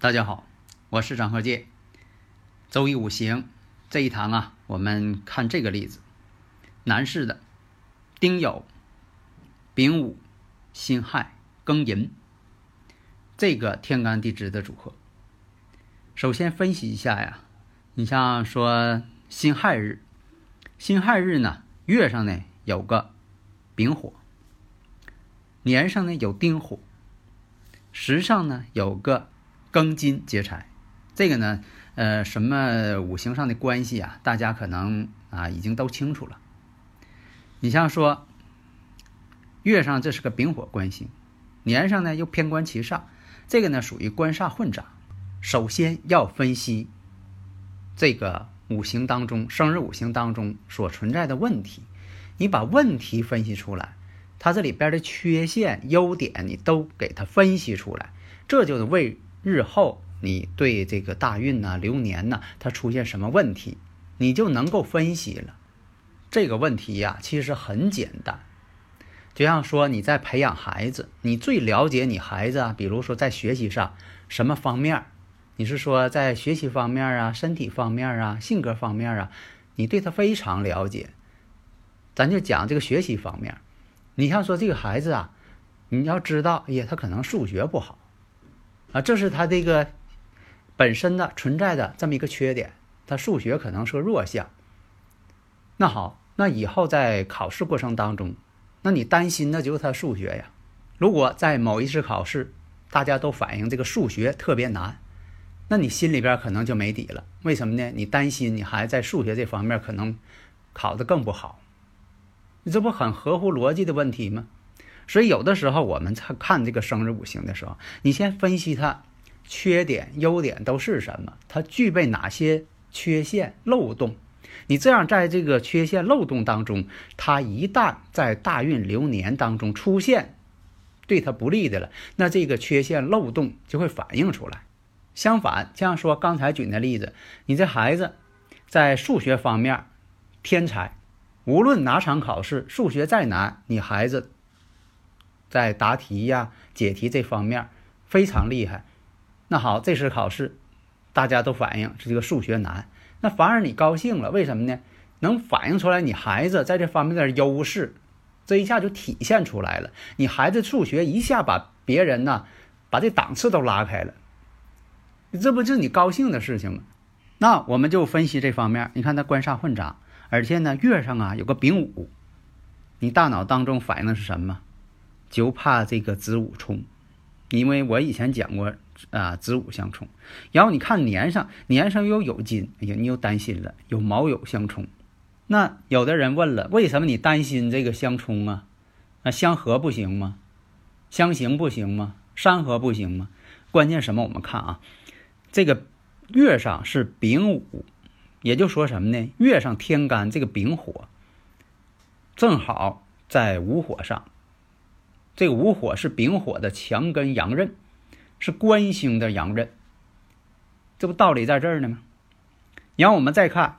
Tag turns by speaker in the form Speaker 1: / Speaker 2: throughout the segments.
Speaker 1: 大家好，我是张鹤剑。周易五行这一堂啊，我们看这个例子：男士的丁酉、丙午、辛亥、庚寅这个天干地支的组合。首先分析一下呀，你像说辛亥日，辛亥日呢，月上呢有个丙火，年上呢有丁火，时上呢有个。庚金劫财，这个呢，呃，什么五行上的关系啊？大家可能啊已经都清楚了。你像说，月上这是个丙火官星，年上呢又偏官七煞，这个呢属于官煞混杂。首先要分析这个五行当中生日五行当中所存在的问题，你把问题分析出来，它这里边的缺陷、优点你都给它分析出来，这就是为。日后你对这个大运呐、流年呐，它出现什么问题，你就能够分析了。这个问题呀，其实很简单。就像说你在培养孩子，你最了解你孩子啊，比如说在学习上什么方面，你是说在学习方面啊、身体方面啊、性格方面啊，你对他非常了解。咱就讲这个学习方面，你像说这个孩子啊，你要知道，哎呀，他可能数学不好。啊，这是他这个本身的存在的这么一个缺点，他数学可能是个弱项。那好，那以后在考试过程当中，那你担心的就是他数学呀。如果在某一次考试，大家都反映这个数学特别难，那你心里边可能就没底了。为什么呢？你担心你孩子在数学这方面可能考得更不好，你这不很合乎逻辑的问题吗？所以有的时候我们在看这个生日五行的时候，你先分析它缺点、优点都是什么，它具备哪些缺陷、漏洞。你这样在这个缺陷、漏洞当中，它一旦在大运流年当中出现对它不利的了，那这个缺陷、漏洞就会反映出来。相反，像说刚才举的例子，你这孩子在数学方面天才，无论哪场考试，数学再难，你孩子。在答题呀、解题这方面非常厉害。那好，这次考试大家都反映是这个数学难，那反而你高兴了，为什么呢？能反映出来你孩子在这方面的优势，这一下就体现出来了。你孩子数学一下把别人呢，把这档次都拉开了，这不就是你高兴的事情吗？那我们就分析这方面，你看他官煞混杂，而且呢月上啊有个丙午，你大脑当中反映的是什么？就怕这个子午冲，因为我以前讲过啊，子午相冲。然后你看年上，年上又有金，哎呀，你又担心了，有卯酉相冲。那有的人问了，为什么你担心这个相冲啊？那相合不行吗？相刑不行吗？山合不行吗？关键什么？我们看啊，这个月上是丙午，也就说什么呢？月上天干这个丙火，正好在午火上。这个午火是丙火的强根阳刃，是官星的阳刃，这不道理在这儿呢吗？然后我们再看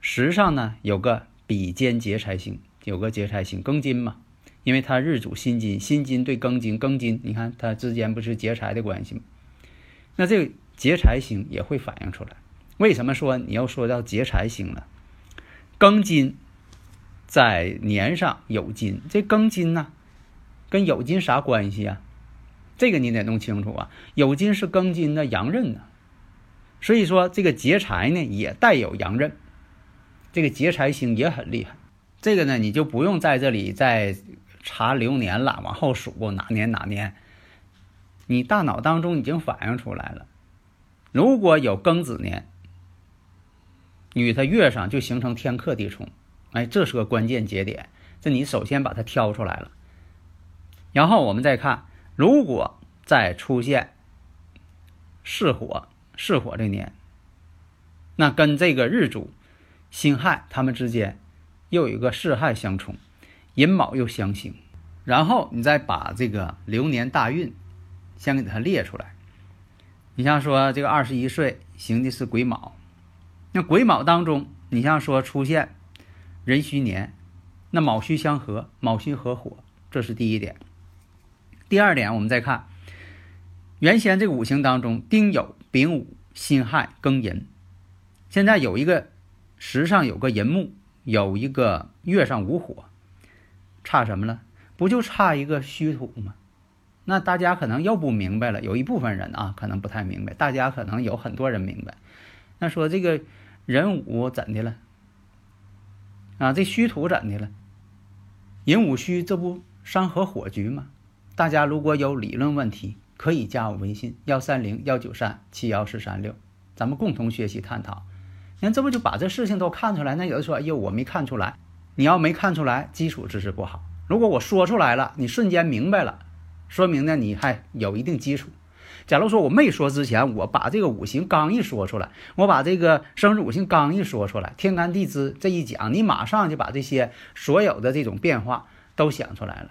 Speaker 1: 时上呢，有个比肩劫财星，有个劫财星庚金嘛，因为它日主辛金，辛金对庚金，庚金你看它之间不是劫财的关系吗？那这个劫财星也会反映出来。为什么说你要说到劫财星了？庚金在年上有金，这庚金呢？跟酉金啥关系啊？这个你得弄清楚啊。酉金是庚金的阳刃呢，所以说这个劫财呢也带有阳刃，这个劫财星也很厉害。这个呢你就不用在这里再查流年了，往后数哪年哪年，你大脑当中已经反映出来了。如果有庚子年，与它月上就形成天克地冲，哎，这是个关键节点。这你首先把它挑出来了，然后我们再看，如果再出现巳火，巳火这年，那跟这个日主辛亥他们之间又有一个巳亥相冲，寅卯又相刑，然后你再把这个流年大运先给它列出来。你像说这个二十一岁行的是癸卯，那癸卯当中，你像说出现壬戌年，那卯戌相合，卯戌合火，这是第一点。第二点，我们再看原先这五行当中，丁酉、丙午、辛亥、庚寅，现在有一个时上有个寅木，有一个月上无火，差什么了？不就差一个戌土吗？那大家可能又不明白了，有一部分人啊，可能不太明白。大家可能有很多人明白。那说这个壬午怎的了？啊，这戌土怎的了？寅午戌，这不山河火局吗？大家如果有理论问题，可以加我微信幺三零幺九三七幺四三六，咱们共同学习探讨。你看，这不就把这事情都看出来？那有的说，哎呦，我没看出来。你要没看出来，基础知识不好。如果我说出来了，你瞬间明白了。说明呢，你还有一定基础。假如说我没说之前，我把这个五行刚一说出来，我把这个生日五行刚一说出来，天干地支这一讲，你马上就把这些所有的这种变化都想出来了。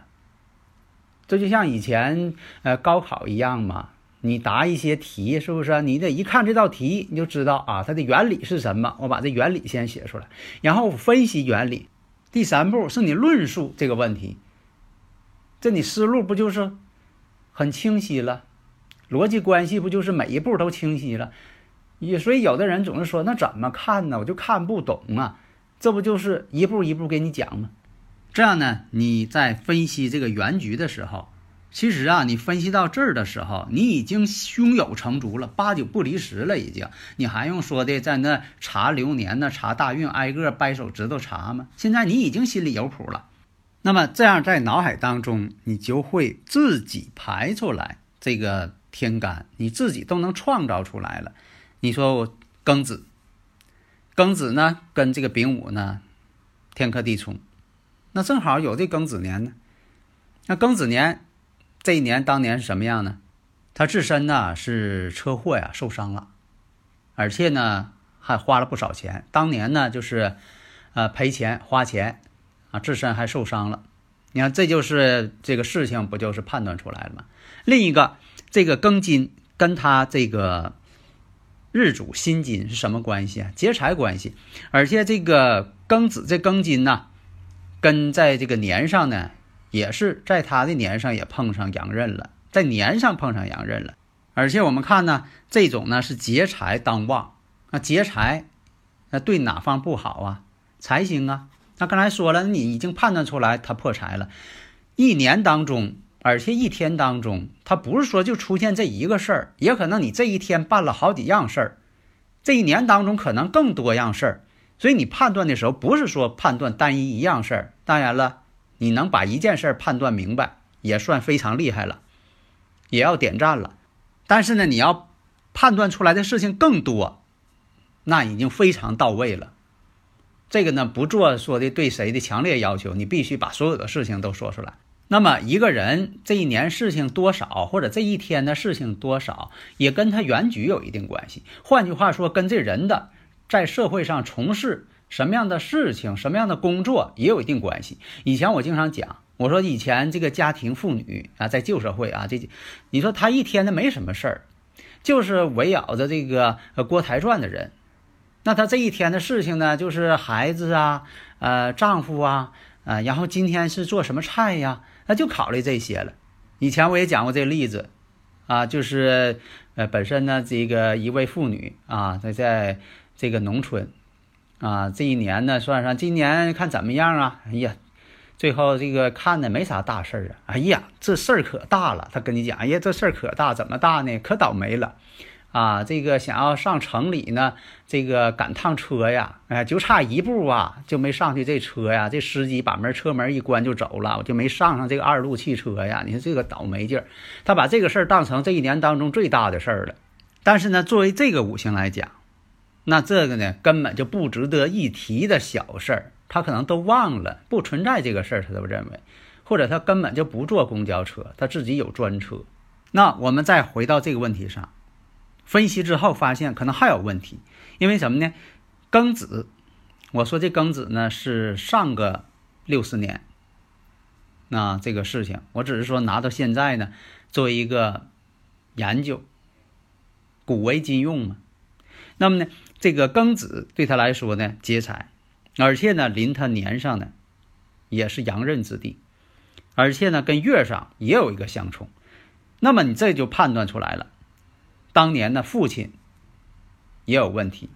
Speaker 1: 这就像以前呃高考一样嘛，你答一些题是不是？你得一看这道题，你就知道啊，它的原理是什么。我把这原理先写出来，然后分析原理。第三步是你论述这个问题，这你思路不就是？很清晰了，逻辑关系不就是每一步都清晰了？也所以有的人总是说，那怎么看呢？我就看不懂啊！这不就是一步一步给你讲吗？这样呢，你在分析这个原局的时候，其实啊，你分析到这儿的时候，你已经胸有成竹了，八九不离十了，已经。你还用说的在那查流年呢，查大运，挨个掰手指头查吗？现在你已经心里有谱了。那么这样在脑海当中，你就会自己排出来这个天干，你自己都能创造出来了。你说我庚子，庚子呢跟这个丙午呢，天克地冲，那正好有这庚子年呢。那庚子年这一年当年是什么样呢？他自身呢是车祸呀受伤了，而且呢还花了不少钱。当年呢就是呃赔钱花钱。啊，自身还受伤了，你看，这就是这个事情，不就是判断出来了吗？另一个，这个庚金跟他这个日主辛金是什么关系啊？劫财关系。而且这个庚子这庚金呢，跟在这个年上呢，也是在他的年上也碰上阳刃了，在年上碰上阳刃了。而且我们看呢，这种呢是劫财当旺，那劫财，那对哪方不好啊？财星啊。那刚才说了，你已经判断出来他破财了。一年当中，而且一天当中，他不是说就出现这一个事儿，也可能你这一天办了好几样事儿，这一年当中可能更多样事儿。所以你判断的时候，不是说判断单一一样事儿。当然了，你能把一件事儿判断明白，也算非常厉害了，也要点赞了。但是呢，你要判断出来的事情更多，那已经非常到位了。这个呢，不做说的对谁的强烈要求，你必须把所有的事情都说出来。那么一个人这一年事情多少，或者这一天的事情多少，也跟他原局有一定关系。换句话说，跟这人的在社会上从事什么样的事情、什么样的工作也有一定关系。以前我经常讲，我说以前这个家庭妇女啊，在旧社会啊，这你说她一天的没什么事儿，就是围绕着这个锅台转的人。那她这一天的事情呢，就是孩子啊，呃，丈夫啊，呃，然后今天是做什么菜呀？那就考虑这些了。以前我也讲过这个例子，啊，就是呃，本身呢，这个一位妇女啊，在在这个农村，啊，这一年呢，算上今年看怎么样啊？哎呀，最后这个看的没啥大事儿啊。哎呀，这事儿可大了。他跟你讲，哎呀，这事儿可大，怎么大呢？可倒霉了。啊，这个想要上城里呢，这个赶趟车呀，哎，就差一步啊，就没上去这车呀。这司机把门车门一关就走了，我就没上上这个二路汽车呀。你说这个倒霉劲儿，他把这个事儿当成这一年当中最大的事儿了。但是呢，作为这个五行来讲，那这个呢，根本就不值得一提的小事儿，他可能都忘了，不存在这个事儿，他都认为，或者他根本就不坐公交车，他自己有专车。那我们再回到这个问题上，分析之后发现可能还有问题，因为什么呢？庚子，我说这庚子呢是上个六十年，那这个事情，我只是说拿到现在呢作为一个研究，古为今用嘛。那么呢？这个庚子对他来说呢，劫财，而且呢，临他年上呢，也是阳刃之地，而且呢，跟月上也有一个相冲，那么你这就判断出来了，当年呢，父亲也有问题，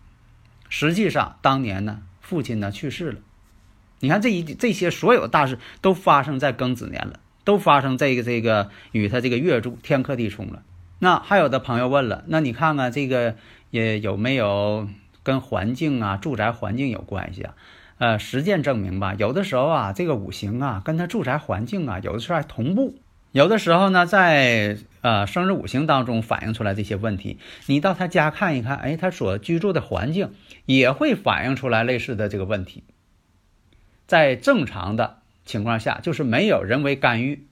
Speaker 1: 实际上当年呢，父亲呢去世了，你看这一这些所有大事都发生在庚子年了，都发生这个这个与他这个月柱天克地冲了。那还有的朋友问了，那你看看这个。也有没有跟环境啊、住宅环境有关系啊？呃，实践证明吧，有的时候啊，这个五行啊，跟他住宅环境啊，有的时候还同步。有的时候呢，在呃生日五行当中反映出来这些问题，你到他家看一看，哎，他所居住的环境也会反映出来类似的这个问题。在正常的情况下，就是没有人为干预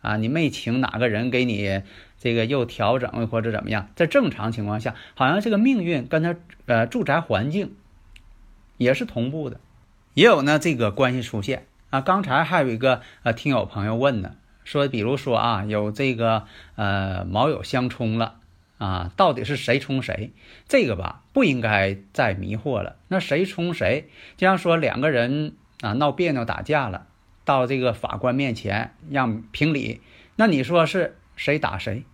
Speaker 1: 啊，你没请哪个人给你。这个又调整或者怎么样，在正常情况下，好像这个命运跟他呃住宅环境也是同步的，也有呢这个关系出现啊。刚才还有一个呃听友朋友问呢，说比如说啊有这个呃卯酉相冲了啊，到底是谁冲谁？这个吧不应该再迷惑了。那谁冲谁？就像说两个人啊闹别扭打架了，到这个法官面前让评理，那你说是谁打谁？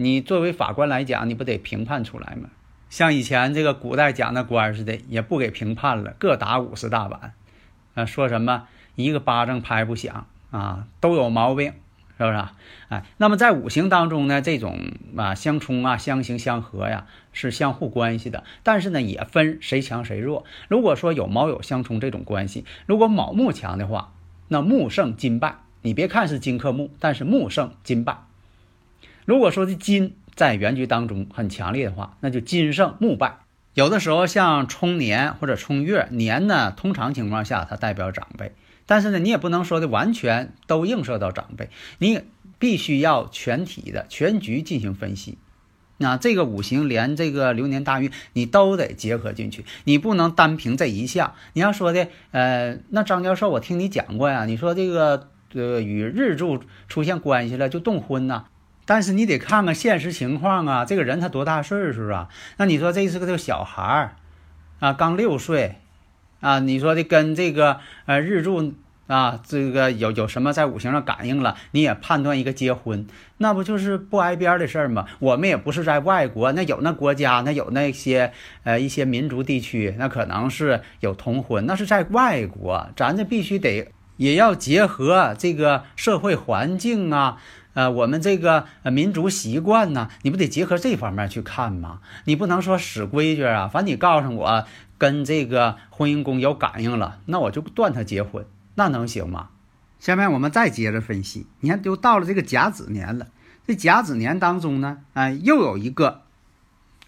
Speaker 1: 你作为法官来讲，你不得评判出来吗？像以前这个古代讲的官似的，也不给评判了，各打五十大板，啊，说什么一个巴掌拍不响啊，都有毛病，是不是？哎，那么在五行当中呢，这种啊相冲啊、相刑相合呀，是相互关系的。但是呢，也分谁强谁弱。如果说有卯酉相冲这种关系，如果卯木强的话，那木胜金败。你别看是金克木，但是木胜金败。如果说这金在原局当中很强烈的话，那就金胜木败。有的时候像冲年或者冲月，年呢通常情况下它代表长辈，但是呢你也不能说的完全都映射到长辈，你必须要全体的全局进行分析。那这个五行连这个流年大运你都得结合进去，你不能单凭这一项。你要说的呃，那张教授我听你讲过呀，你说这个呃与日柱出现关系了就动婚呐。但是你得看看现实情况啊，这个人他多大岁数啊？那你说这是个这个小孩儿啊，刚六岁啊，你说的跟这个呃日柱啊，这个有有什么在五行上感应了？你也判断一个结婚，那不就是不挨边的事儿吗？我们也不是在外国，那有那国家，那有那些呃一些民族地区，那可能是有同婚，那是在外国，咱这必须得也要结合这个社会环境啊。呃，我们这个民族习惯呢，你不得结合这方面去看吗？你不能说死规矩啊！反正你告诉我跟这个婚姻宫有感应了，那我就断他结婚，那能行吗？下面我们再接着分析，你看，都到了这个甲子年了，这甲子年当中呢，哎，又有一个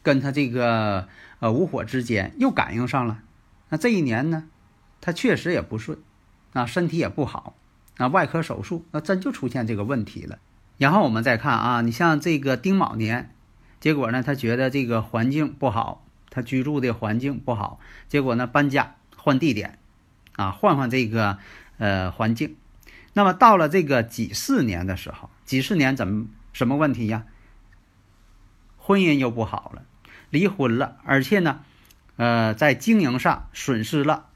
Speaker 1: 跟他这个呃午火之间又感应上了，那这一年呢，他确实也不顺，啊，身体也不好，啊，外科手术，那真就出现这个问题了。然后我们再看啊，你像这个丁卯年，结果呢，他觉得这个环境不好，他居住的环境不好，结果呢，搬家换地点，啊，换换这个呃环境。那么到了这个己巳年的时候，己巳年怎么什么问题呀？婚姻又不好了，离婚了，而且呢，呃，在经营上损失了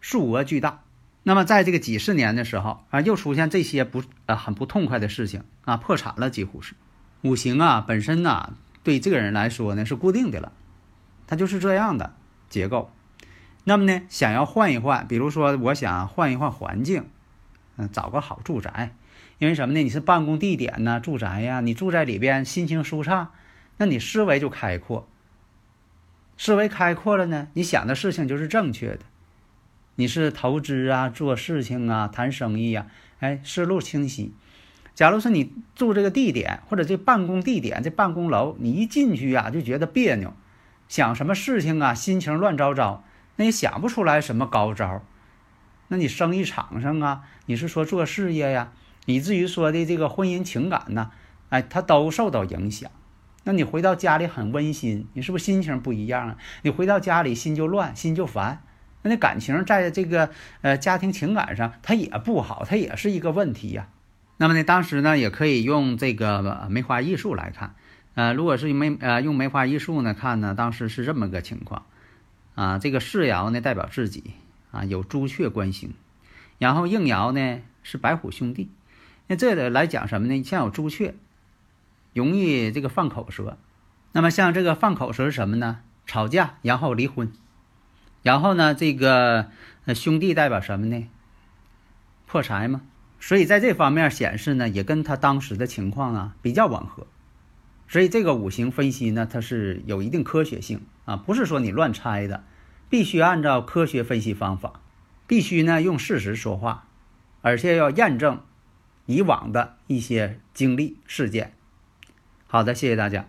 Speaker 1: 数额巨大。那么，在这个几十年的时候啊，又出现这些不呃很不痛快的事情啊，破产了，几乎是。五行啊本身呢，对这个人来说呢是固定的了，他就是这样的结构。那么呢，想要换一换，比如说我想换一换环境，嗯，找个好住宅，因为什么呢？你是办公地点呢，住宅呀，你住在里边心情舒畅，那你思维就开阔，思维开阔了呢，你想的事情就是正确的。你是投资啊，做事情啊，谈生意呀，哎，思路清晰。假如说你住这个地点或者这办公地点，这办公楼，你一进去啊就觉得别扭，想什么事情啊，心情乱糟糟，那也想不出来什么高招。那你生意场上啊，你是说做事业呀，以至于说的这个婚姻情感呢，哎，他都受到影响。那你回到家里很温馨，你是不是心情不一样啊？你回到家里心就乱，心就烦。那你感情在这个呃家庭情感上，它也不好，它也是一个问题呀。那么呢，当时呢也可以用这个梅花易数来看。呃，如果是梅呃用梅花易数呢看呢，当时是这么个情况啊。这个世爻呢代表自己啊，有朱雀官星，然后应爻呢是白虎兄弟。那这个来讲什么呢？像有朱雀，容易这个放口舌。那么像这个放口舌是什么呢？吵架，然后离婚。然后呢，这个兄弟代表什么呢？破财嘛。所以在这方面显示呢，也跟他当时的情况啊比较吻合。所以这个五行分析呢，它是有一定科学性啊，不是说你乱猜的，必须按照科学分析方法，必须呢用事实说话，而且要验证以往的一些经历事件。好的，谢谢大家。